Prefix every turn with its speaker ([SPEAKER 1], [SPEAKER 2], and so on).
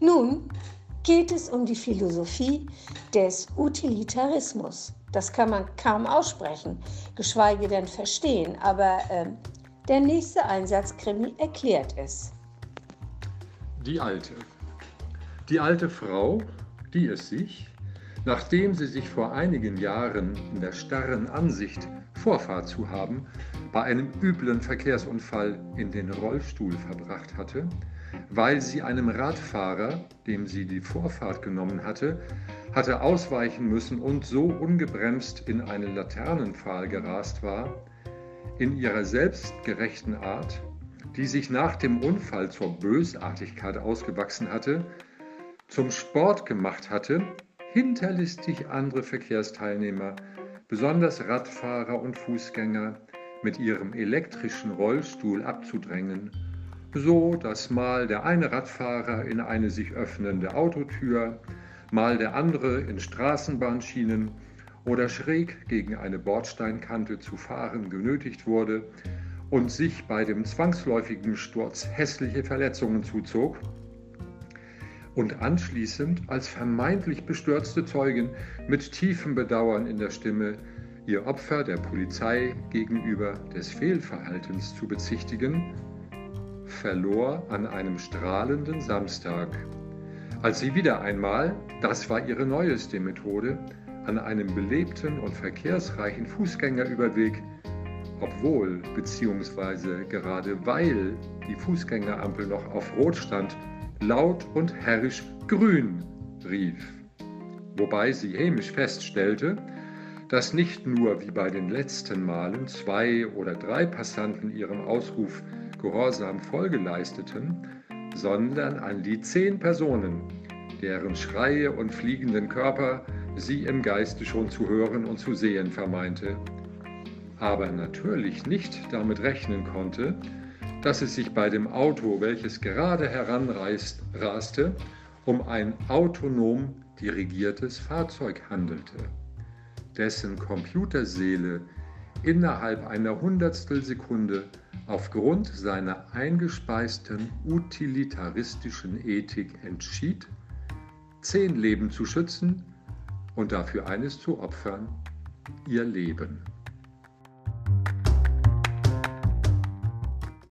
[SPEAKER 1] Nun geht es um die Philosophie des Utilitarismus. Das kann man kaum aussprechen, geschweige denn verstehen, aber äh, der nächste Einsatzkrimi erklärt es.
[SPEAKER 2] Die Alte. Die alte Frau, die es sich, nachdem sie sich vor einigen Jahren in der starren Ansicht, Vorfahrt zu haben, bei einem üblen Verkehrsunfall in den Rollstuhl verbracht hatte, weil sie einem Radfahrer, dem sie die Vorfahrt genommen hatte, hatte ausweichen müssen und so ungebremst in einen Laternenpfahl gerast war, in ihrer selbstgerechten Art, die sich nach dem Unfall zur Bösartigkeit ausgewachsen hatte, zum Sport gemacht hatte, hinterlistig andere Verkehrsteilnehmer, besonders Radfahrer und Fußgänger, mit ihrem elektrischen Rollstuhl abzudrängen, so dass mal der eine Radfahrer in eine sich öffnende Autotür, mal der andere in Straßenbahnschienen oder schräg gegen eine Bordsteinkante zu fahren genötigt wurde und sich bei dem zwangsläufigen Sturz hässliche Verletzungen zuzog, und anschließend als vermeintlich bestürzte Zeugin mit tiefem Bedauern in der Stimme ihr Opfer der Polizei gegenüber des Fehlverhaltens zu bezichtigen, verlor an einem strahlenden Samstag, als sie wieder einmal, das war ihre neueste Methode, an einem belebten und verkehrsreichen Fußgängerüberweg, obwohl bzw. gerade weil die Fußgängerampel noch auf Rot stand, laut und herrisch grün rief. Wobei sie hämisch feststellte, dass nicht nur wie bei den letzten Malen zwei oder drei Passanten ihrem Ausruf gehorsam Folge leisteten, sondern an die zehn Personen, deren Schreie und fliegenden Körper sie im Geiste schon zu hören und zu sehen vermeinte, aber natürlich nicht damit rechnen konnte, dass es sich bei dem Auto, welches gerade heranraste, um ein autonom dirigiertes Fahrzeug handelte dessen Computerseele innerhalb einer Hundertstelsekunde aufgrund seiner eingespeisten utilitaristischen Ethik entschied, zehn Leben zu schützen und dafür eines zu opfern, ihr Leben.